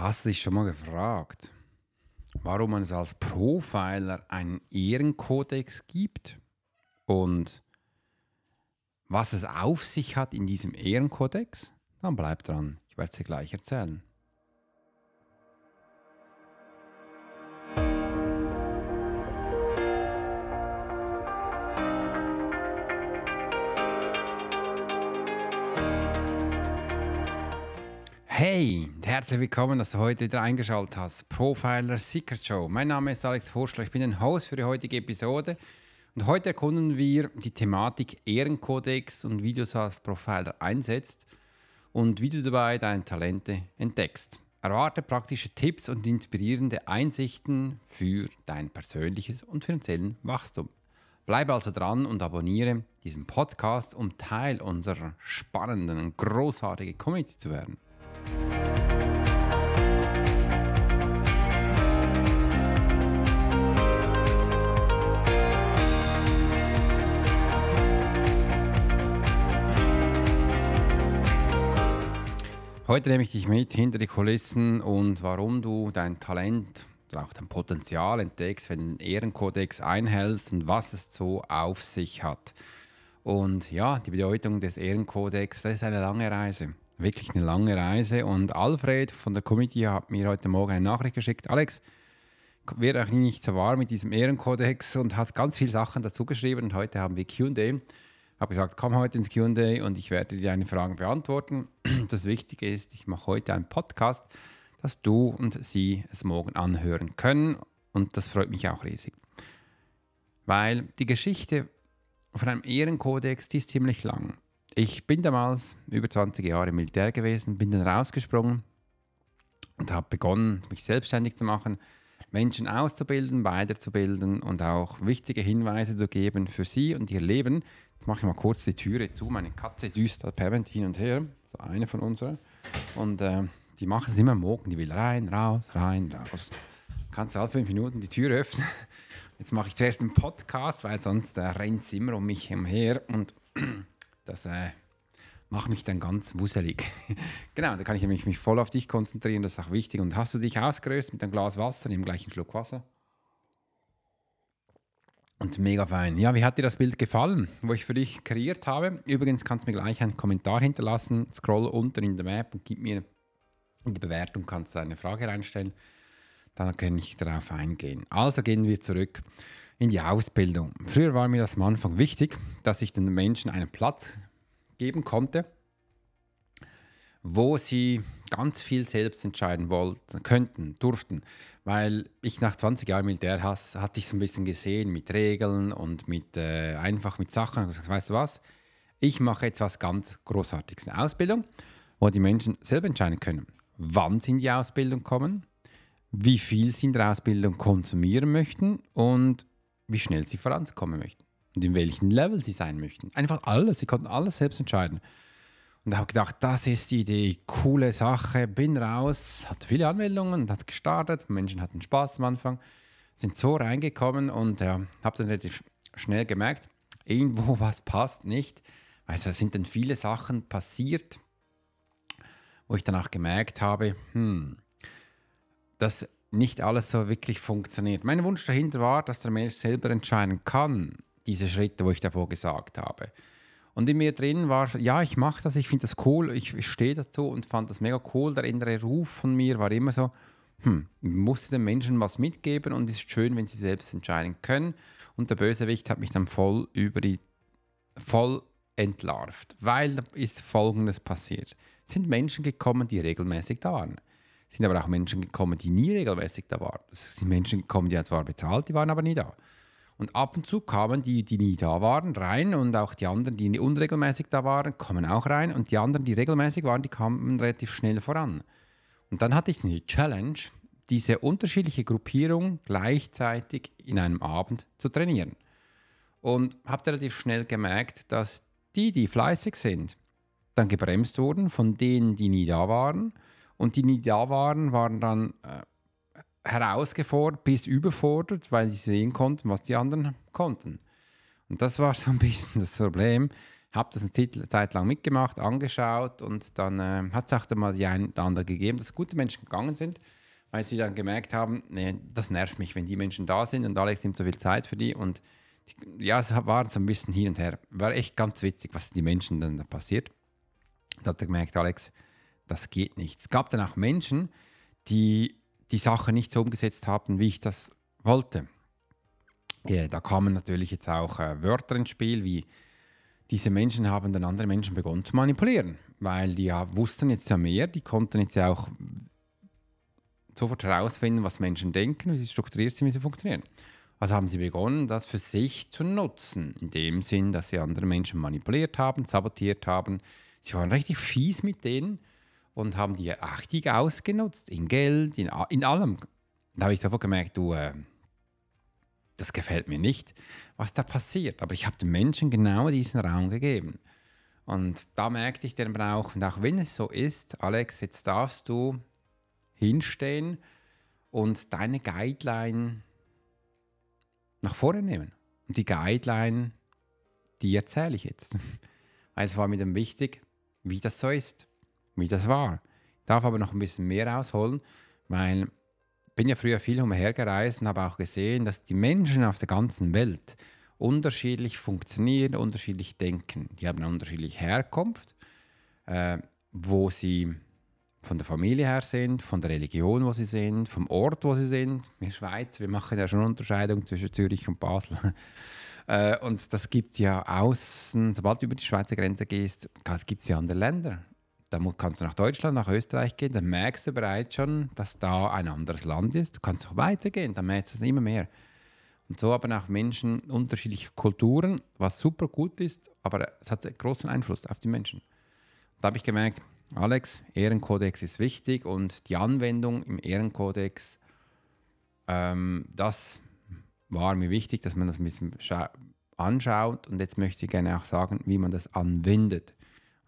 Hast du dich schon mal gefragt, warum es als Profiler einen Ehrenkodex gibt und was es auf sich hat in diesem Ehrenkodex? Dann bleib dran, ich werde es dir gleich erzählen. Herzlich willkommen, dass du heute wieder eingeschaltet hast. Profiler Secret Show. Mein Name ist Alex Horschler, ich bin ein Host für die heutige Episode. Und heute erkunden wir die Thematik Ehrenkodex und wie du es als Profiler einsetzt und wie du dabei deine Talente entdeckst. Erwarte praktische Tipps und inspirierende Einsichten für dein persönliches und finanzielles Wachstum. Bleibe also dran und abonniere diesen Podcast, um Teil unserer spannenden und großartigen Community zu werden. Heute nehme ich dich mit hinter die Kulissen und warum du dein Talent oder auch dein Potenzial entdeckst, wenn du den Ehrenkodex einhältst und was es so auf sich hat. Und ja, die Bedeutung des Ehrenkodex, das ist eine lange Reise wirklich eine lange Reise. Und Alfred von der Committee hat mir heute Morgen eine Nachricht geschickt. Alex, wird auch nicht so wahr mit diesem Ehrenkodex und hat ganz viele Sachen dazu geschrieben. Und heute haben wir QA. Habe gesagt, komm heute ins QA und ich werde dir deine Fragen beantworten. Das Wichtige ist, ich mache heute einen Podcast, dass du und sie es morgen anhören können. Und das freut mich auch riesig. Weil die Geschichte von einem Ehrenkodex, die ist ziemlich lang. Ich bin damals über 20 Jahre im Militär gewesen, bin dann rausgesprungen und habe begonnen, mich selbstständig zu machen, Menschen auszubilden, weiterzubilden und auch wichtige Hinweise zu geben für sie und ihr Leben. Mache ich mal kurz die Türe zu. Meine Katze düst permanent hin und her. So eine von unseren. Und äh, die machen es immer morgen. Die will rein, raus, rein, raus. Kannst du alle fünf Minuten die Tür öffnen. Jetzt mache ich zuerst einen Podcast, weil sonst äh, rennt sie immer um mich umher. Und das äh, macht mich dann ganz wuselig. genau, da kann ich mich, voll auf dich konzentrieren, das ist auch wichtig. Und hast du dich ausgerüstet mit einem Glas Wasser, nimm gleich einen Schluck Wasser. Und mega fein. Ja, wie hat dir das Bild gefallen, wo ich für dich kreiert habe? Übrigens kannst du mir gleich einen Kommentar hinterlassen. Scroll unten in der Map und gib mir in die Bewertung, kannst du eine Frage reinstellen. Dann kann ich darauf eingehen. Also gehen wir zurück in die Ausbildung. Früher war mir das am Anfang wichtig, dass ich den Menschen einen Platz geben konnte, wo sie ganz viel selbst entscheiden wollten, könnten, durften. Weil ich nach 20 Jahren Militär has, hatte ich es ein bisschen gesehen mit Regeln und mit äh, einfach mit Sachen. Ich gesagt, weißt du was? Ich mache jetzt was ganz Großartiges. Eine Ausbildung, wo die Menschen selber entscheiden können, wann sie in die Ausbildung kommen, wie viel sie in der Ausbildung konsumieren möchten und wie schnell sie vorankommen möchten und in welchem Level sie sein möchten. Einfach alles, sie konnten alles selbst entscheiden. Und habe gedacht, das ist die Idee, coole Sache, bin raus, hat viele Anmeldungen und hat gestartet, Menschen hatten Spaß am Anfang, sind so reingekommen und äh, habe dann relativ schnell gemerkt, irgendwo was passt nicht, es sind dann viele Sachen passiert, wo ich danach gemerkt habe, hm, das nicht alles so wirklich funktioniert. Mein Wunsch dahinter war, dass der Mensch selber entscheiden kann, diese Schritte, wo ich davor gesagt habe. Und in mir drin war, ja, ich mache das, ich finde das cool, ich, ich stehe dazu und fand das mega cool. Der innere Ruf von mir war immer so, hm, musste den Menschen was mitgeben und es ist schön, wenn sie selbst entscheiden können. Und der Bösewicht hat mich dann voll über die, voll entlarvt, weil ist Folgendes passiert. Es sind Menschen gekommen, die regelmäßig da waren sind aber auch Menschen gekommen, die nie regelmäßig da waren. Es sind Menschen gekommen, die zwar bezahlt, die waren aber nie da. Und ab und zu kamen die, die nie da waren, rein und auch die anderen, die unregelmäßig da waren, kommen auch rein und die anderen, die regelmäßig waren, die kamen relativ schnell voran. Und dann hatte ich die Challenge, diese unterschiedliche Gruppierung gleichzeitig in einem Abend zu trainieren. Und habe relativ schnell gemerkt, dass die, die fleißig sind, dann gebremst wurden von denen, die nie da waren und die nie da waren, waren dann äh, herausgefordert bis überfordert, weil sie sehen konnten, was die anderen konnten. Und das war so ein bisschen das Problem. Habe das eine Zeit lang mitgemacht, angeschaut und dann äh, hat es auch mal die ein oder andere gegeben, dass gute Menschen gegangen sind, weil sie dann gemerkt haben, nee, das nervt mich, wenn die Menschen da sind und Alex nimmt so viel Zeit für die und die, ja, es war so ein bisschen hin und her. War echt ganz witzig, was die Menschen dann da passiert. Da hat er gemerkt, Alex, das geht nicht. Es gab dann auch Menschen, die die Sache nicht so umgesetzt haben, wie ich das wollte. Ja, da kamen natürlich jetzt auch äh, Wörter ins Spiel, wie diese Menschen haben dann andere Menschen begonnen zu manipulieren, weil die ja wussten jetzt ja mehr, die konnten jetzt ja auch sofort herausfinden, was Menschen denken, wie sie strukturiert sind, wie sie funktionieren. Also haben sie begonnen, das für sich zu nutzen, in dem Sinn, dass sie andere Menschen manipuliert haben, sabotiert haben. Sie waren richtig fies mit denen und haben die richtig ausgenutzt, in Geld, in, in allem. Da habe ich sofort gemerkt, du, äh, das gefällt mir nicht, was da passiert. Aber ich habe den Menschen genau diesen Raum gegeben. Und da merkte ich den Brauch. Und auch wenn es so ist, Alex, jetzt darfst du hinstehen und deine Guideline nach vorne nehmen. Und die Guideline, die erzähle ich jetzt. Weil es war mir dann wichtig, wie das so ist, wie das war. Ich darf aber noch ein bisschen mehr rausholen, weil ich bin ja früher viel umhergereist und habe auch gesehen, dass die Menschen auf der ganzen Welt unterschiedlich funktionieren, unterschiedlich denken. Die haben eine unterschiedliche Herkunft, äh, wo sie von der Familie her sind, von der Religion, wo sie sind, vom Ort, wo sie sind. Wir Schweizer, wir machen ja schon Unterscheidung zwischen Zürich und Basel. Äh, und das gibt es ja außen, sobald du über die Schweizer Grenze gehst, gibt es ja andere Länder. Da kannst du nach Deutschland, nach Österreich gehen, dann merkst du bereits schon, dass da ein anderes Land ist. Du kannst auch weitergehen, dann merkst du es immer mehr. Und so haben auch Menschen unterschiedliche Kulturen, was super gut ist, aber es hat einen großen Einfluss auf die Menschen. Da habe ich gemerkt, Alex, Ehrenkodex ist wichtig und die Anwendung im Ehrenkodex, ähm, das war mir wichtig, dass man das ein bisschen anschaut und jetzt möchte ich gerne auch sagen, wie man das anwendet.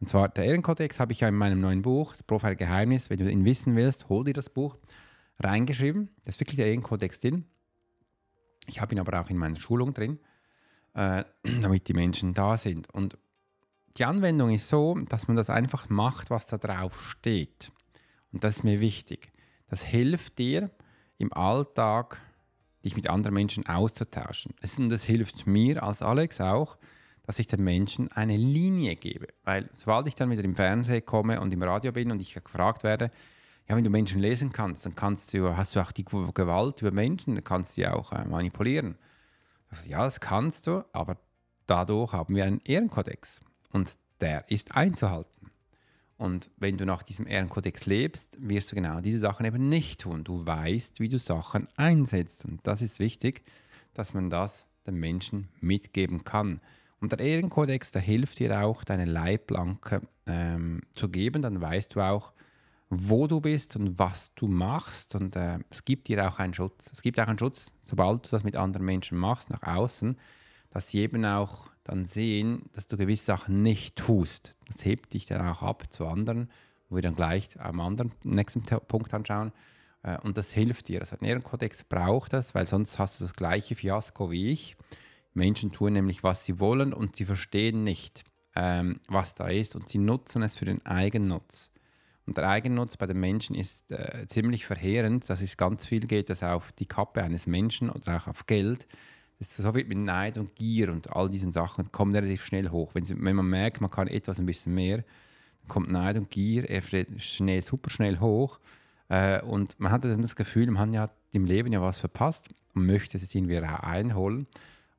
Und zwar der Ehrenkodex habe ich ja in meinem neuen Buch, das Profil Geheimnis, wenn du ihn wissen willst, hol dir das Buch, reingeschrieben. Da ist wirklich der Ehrenkodex drin. Ich habe ihn aber auch in meiner Schulung drin, äh, damit die Menschen da sind. Und die Anwendung ist so, dass man das einfach macht, was da drauf steht. Und das ist mir wichtig. Das hilft dir im Alltag, dich mit anderen Menschen auszutauschen. Und das hilft mir als Alex auch, dass ich den Menschen eine Linie gebe. Weil sobald ich dann wieder im Fernsehen komme und im Radio bin und ich gefragt werde, ja, wenn du Menschen lesen kannst, dann kannst du, hast du auch die Gewalt über Menschen, dann kannst du ja auch äh, manipulieren. Also, ja, das kannst du, aber dadurch haben wir einen Ehrenkodex und der ist einzuhalten. Und wenn du nach diesem Ehrenkodex lebst, wirst du genau diese Sachen eben nicht tun. Du weißt, wie du Sachen einsetzt. Und das ist wichtig, dass man das den Menschen mitgeben kann. Und der Ehrenkodex, der hilft dir auch, deine Leitplanke ähm, zu geben. Dann weißt du auch, wo du bist und was du machst. Und äh, es gibt dir auch einen Schutz. Es gibt auch einen Schutz, sobald du das mit anderen Menschen machst, nach außen, dass sie eben auch dann sehen, dass du gewisse Sachen nicht tust. Das hebt dich dann auch ab zu anderen, wo wir dann gleich am anderen nächsten Punkt anschauen. Äh, und das hilft dir. Also ein Ehrenkodex braucht das, weil sonst hast du das gleiche Fiasko wie ich. Menschen tun nämlich, was sie wollen und sie verstehen nicht, ähm, was da ist und sie nutzen es für den Eigennutz. Und der Eigennutz bei den Menschen ist äh, ziemlich verheerend, dass es ganz viel geht, dass auf die Kappe eines Menschen oder auch auf Geld das so wird mit Neid und Gier und all diesen Sachen kommt relativ schnell hoch. Wenn, wenn man merkt, man kann etwas ein bisschen mehr, dann kommt Neid und Gier schnell, super schnell hoch. Äh, und man hat das Gefühl, man hat im Leben ja was verpasst und möchte es irgendwie einholen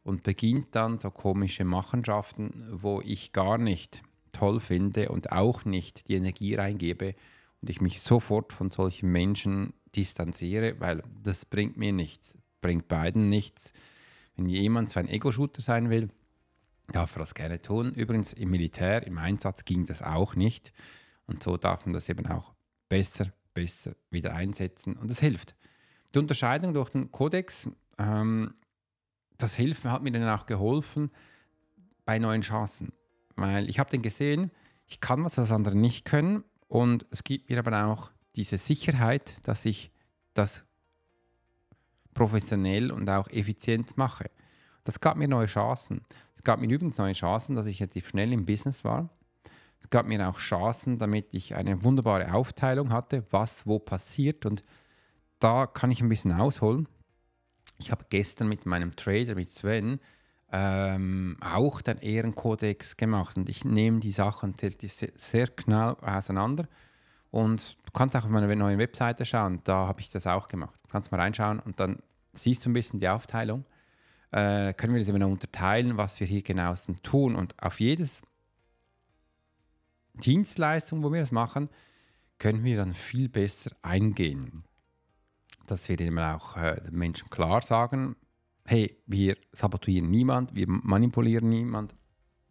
und beginnt dann so komische Machenschaften, wo ich gar nicht toll finde und auch nicht die Energie reingebe und ich mich sofort von solchen Menschen distanziere, weil das bringt mir nichts, bringt beiden nichts. Wenn jemand so ein Ego-Shooter sein will, darf er das gerne tun. Übrigens im Militär, im Einsatz ging das auch nicht. Und so darf man das eben auch besser, besser wieder einsetzen. Und das hilft. Die Unterscheidung durch den Kodex, ähm, das hilft, hat mir dann auch geholfen bei neuen Chancen. Weil ich habe dann gesehen, ich kann was, das andere nicht können. Und es gibt mir aber auch diese Sicherheit, dass ich das professionell und auch effizient mache. Das gab mir neue Chancen. Es gab mir übrigens neue Chancen, dass ich relativ schnell im Business war. Es gab mir auch Chancen, damit ich eine wunderbare Aufteilung hatte, was wo passiert. Und da kann ich ein bisschen ausholen. Ich habe gestern mit meinem Trader, mit Sven, ähm, auch den Ehrenkodex gemacht. Und ich nehme die Sachen sehr, sehr genau auseinander. Und du kannst auch auf meiner neuen Webseite schauen, da habe ich das auch gemacht. Du kannst mal reinschauen und dann siehst du ein bisschen die Aufteilung. Äh, können wir das immer unterteilen, was wir hier genau tun. Und auf jedes Dienstleistung, wo wir das machen, können wir dann viel besser eingehen. Dass wir immer auch äh, den Menschen klar sagen, hey, wir sabotieren niemand, wir manipulieren niemand,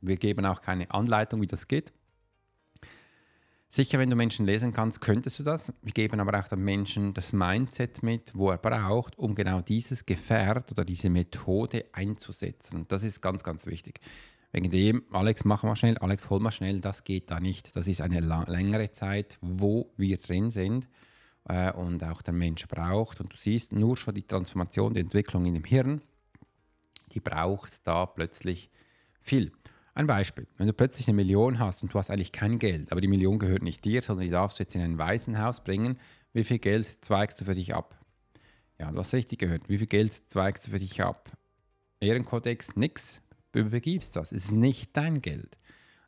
wir geben auch keine Anleitung, wie das geht. Sicher, wenn du Menschen lesen kannst, könntest du das. Wir geben aber auch dem Menschen das Mindset mit, wo er braucht, um genau dieses Gefährt oder diese Methode einzusetzen. Das ist ganz, ganz wichtig. Wegen dem, Alex, mach mal schnell, Alex, hol mal schnell, das geht da nicht. Das ist eine längere Zeit, wo wir drin sind äh, und auch der Mensch braucht. Und du siehst nur schon die Transformation, die Entwicklung in dem Hirn, die braucht da plötzlich viel. Ein Beispiel, wenn du plötzlich eine Million hast und du hast eigentlich kein Geld, aber die Million gehört nicht dir, sondern die darfst du jetzt in ein Waisenhaus bringen, wie viel Geld zweigst du für dich ab? Ja, du hast richtig gehört, wie viel Geld zweigst du für dich ab? Ehrenkodex, nix, du übergibst das, es ist nicht dein Geld.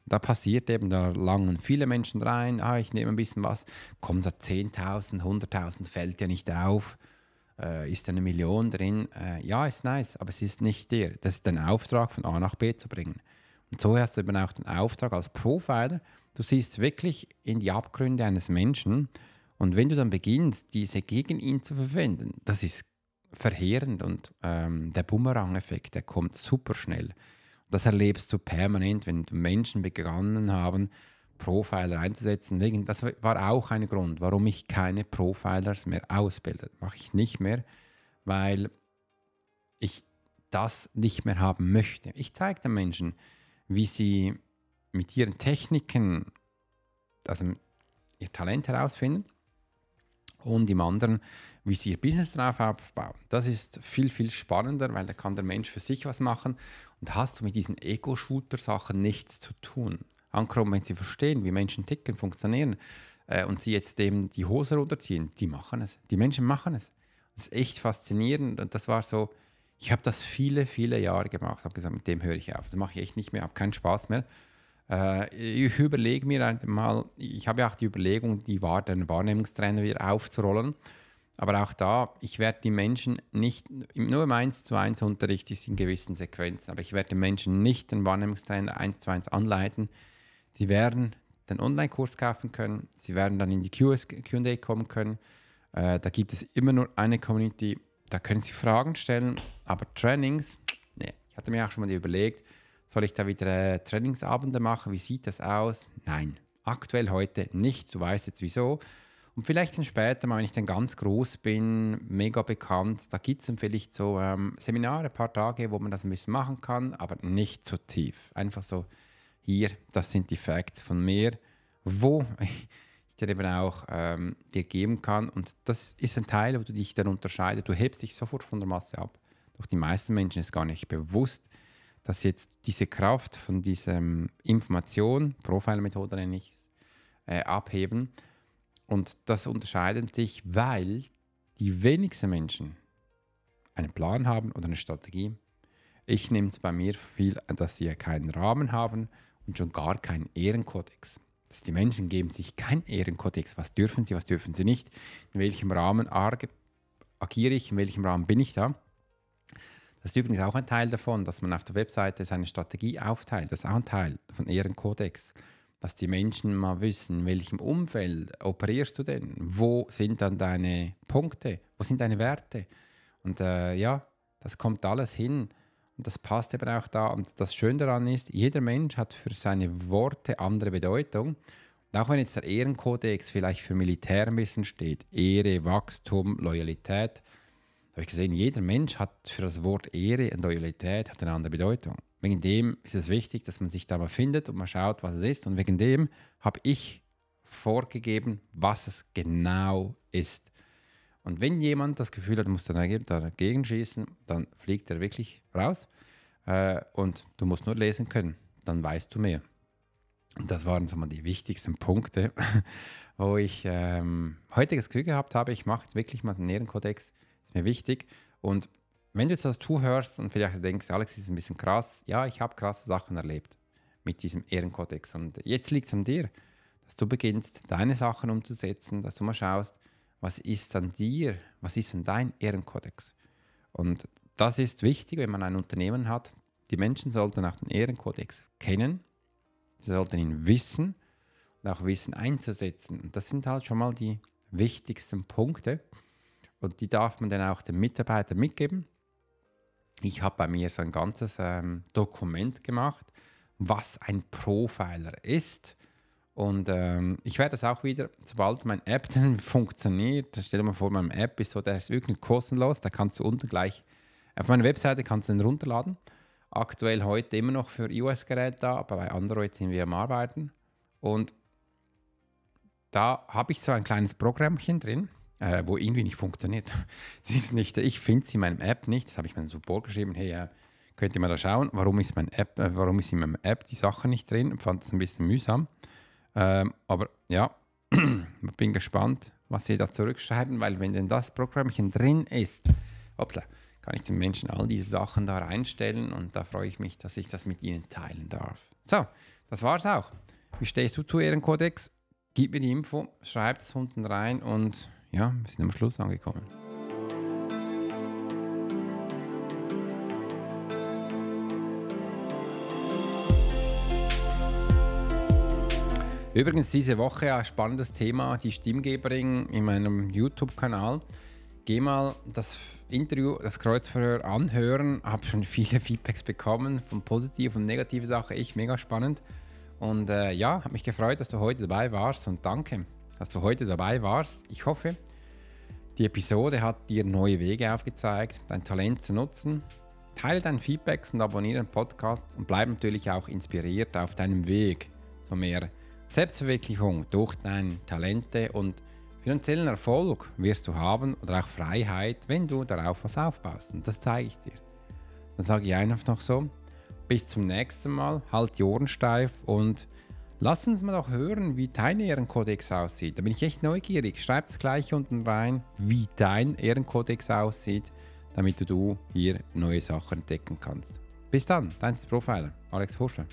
Da passiert eben, da langen viele Menschen rein, ah, ich nehme ein bisschen was, kommen so 10.000, 100.000, fällt ja nicht auf, äh, ist eine Million drin, äh, ja, ist nice, aber es ist nicht dir. Das ist dein Auftrag, von A nach B zu bringen. Und so hast du eben auch den Auftrag als Profiler. Du siehst wirklich in die Abgründe eines Menschen. Und wenn du dann beginnst, diese gegen ihn zu verwenden, das ist verheerend und ähm, der Bumerang-Effekt, der kommt super schnell. Das erlebst du permanent, wenn Menschen begonnen haben, Profiler einzusetzen. Das war auch ein Grund, warum ich keine Profilers mehr ausbilde. Mache ich nicht mehr, weil ich das nicht mehr haben möchte. Ich zeige den Menschen, wie sie mit ihren Techniken also ihr Talent herausfinden und im anderen, wie sie ihr Business darauf aufbauen. Das ist viel, viel spannender, weil da kann der Mensch für sich was machen und hast du mit diesen Ego-Shooter-Sachen nichts zu tun. Ankommen, wenn sie verstehen, wie Menschen ticken, funktionieren äh, und sie jetzt dem die Hose runterziehen, die machen es. Die Menschen machen es. Das ist echt faszinierend und das war so, ich habe das viele, viele Jahre gemacht, habe gesagt, mit dem höre ich auf. Das mache ich echt nicht mehr, habe keinen Spaß mehr. Äh, ich überlege mir einmal, ich habe ja auch die Überlegung, die Wahr den Wahrnehmungstrainer wieder aufzurollen. Aber auch da, ich werde die Menschen nicht, nur im 1 zu 1 Unterricht ist in gewissen Sequenzen, aber ich werde den Menschen nicht den Wahrnehmungstrainer 1 zu 1 anleiten. Sie werden den Online-Kurs kaufen können, sie werden dann in die QA kommen können. Äh, da gibt es immer nur eine Community da können Sie Fragen stellen, aber Trainings, nee, ich hatte mir auch schon mal überlegt, soll ich da wieder äh, Trainingsabende machen? Wie sieht das aus? Nein, aktuell heute nicht. Du weißt jetzt wieso. Und vielleicht dann später mal, wenn ich dann ganz groß bin, mega bekannt, da gibt es vielleicht so ähm, Seminare, ein paar Tage, wo man das ein bisschen machen kann, aber nicht zu tief. Einfach so, hier, das sind die Facts von mir, wo dir eben auch ähm, dir geben kann. Und das ist ein Teil, wo du dich dann unterscheidest. Du hebst dich sofort von der Masse ab. Doch die meisten Menschen ist gar nicht bewusst, dass jetzt diese Kraft von dieser Information, Profile-Methode nenne ich äh, abheben. Und das unterscheidet sich, weil die wenigsten Menschen einen Plan haben oder eine Strategie. Ich nehme es bei mir viel, dass sie keinen Rahmen haben und schon gar keinen Ehrenkodex dass die Menschen geben sich keinen Ehrenkodex. Was dürfen sie, was dürfen sie nicht? In welchem Rahmen agiere ich? In welchem Rahmen bin ich da? Das ist übrigens auch ein Teil davon, dass man auf der Webseite seine Strategie aufteilt. Das ist auch ein Teil von Ehrenkodex. Dass die Menschen mal wissen, in welchem Umfeld operierst du denn? Wo sind dann deine Punkte? Wo sind deine Werte? Und äh, ja, das kommt alles hin. Und das passt eben auch da. Und das Schöne daran ist, jeder Mensch hat für seine Worte andere Bedeutung. Und auch wenn jetzt der Ehrenkodex vielleicht für Militär ein bisschen steht, Ehre, Wachstum, Loyalität, habe ich gesehen, jeder Mensch hat für das Wort Ehre und Loyalität hat eine andere Bedeutung. Wegen dem ist es wichtig, dass man sich da mal findet und mal schaut, was es ist. Und wegen dem habe ich vorgegeben, was es genau ist. Und wenn jemand das Gefühl hat, muss er dagegen schießen, dann fliegt er wirklich raus. äh, und du musst nur lesen können, dann weißt du mehr. Und das waren so mal die wichtigsten Punkte, wo ich ähm, heute das Gefühl gehabt habe, ich mache jetzt wirklich mal einen Ehrenkodex, ist mir wichtig. Und wenn du jetzt das zuhörst und vielleicht denkst, Alex, ist ein bisschen krass, ja, ich habe krasse Sachen erlebt mit diesem Ehrenkodex. Und jetzt liegt es an dir, dass du beginnst, deine Sachen umzusetzen, dass du mal schaust, was ist an dir, was ist an dein Ehrenkodex. Und das ist wichtig, wenn man ein Unternehmen hat. Die Menschen sollten auch den Ehrenkodex kennen, sie sollten ihn wissen und auch wissen einzusetzen. Und das sind halt schon mal die wichtigsten Punkte. Und die darf man dann auch den Mitarbeitern mitgeben. Ich habe bei mir so ein ganzes ähm, Dokument gemacht, was ein Profiler ist. Und ähm, ich werde das auch wieder, sobald mein App dann funktioniert, stell dir mal vor, mein App ist so, der ist wirklich kostenlos, da kannst du unten gleich, auf meiner Webseite kannst du den runterladen. Aktuell heute immer noch für iOS-Geräte da, aber bei Android sind wir am Arbeiten. Und da habe ich so ein kleines Programmchen drin, äh, wo irgendwie nicht funktioniert. Sie ist nicht, ich finde sie in meinem App nicht. Das habe ich meinem Support geschrieben. Hey, äh, könnt ihr mal da schauen, warum ist, mein App, äh, warum ist in meinem App die Sache nicht drin? Ich fand es ein bisschen mühsam. Ähm, aber ja, bin gespannt, was sie da zurückschreiben, weil wenn denn das Programmchen drin ist, hoppla, kann ich den Menschen all diese Sachen da reinstellen und da freue ich mich, dass ich das mit ihnen teilen darf. So, das war's auch. Wie stehst du zu Ehrenkodex? Gib mir die Info, schreib es unten rein und ja, wir sind am Schluss angekommen. Übrigens diese Woche ein spannendes Thema, die Stimmgeberin in meinem YouTube-Kanal. Geh mal das Interview, das Kreuzverhör anhören. Habe schon viele Feedbacks bekommen von positiven und negativen Sachen. Ich mega spannend. Und äh, ja, habe mich gefreut, dass du heute dabei warst und danke dass du heute dabei warst. Ich hoffe, die Episode hat dir neue Wege aufgezeigt, dein Talent zu nutzen. Teile dein Feedbacks und abonniere den Podcast und bleib natürlich auch inspiriert auf deinem Weg zu mehr Selbstverwirklichung durch deine Talente und finanziellen Erfolg wirst du haben oder auch Freiheit, wenn du darauf was aufbaust. Und das zeige ich dir. Dann sage ich einfach noch so, bis zum nächsten Mal, halt die Ohren steif und Lass uns mal doch hören, wie dein Ehrenkodex aussieht. Da bin ich echt neugierig. Schreib es gleich unten rein, wie dein Ehrenkodex aussieht, damit du hier neue Sachen entdecken kannst. Bis dann, dein Profiler, Alex Horschler.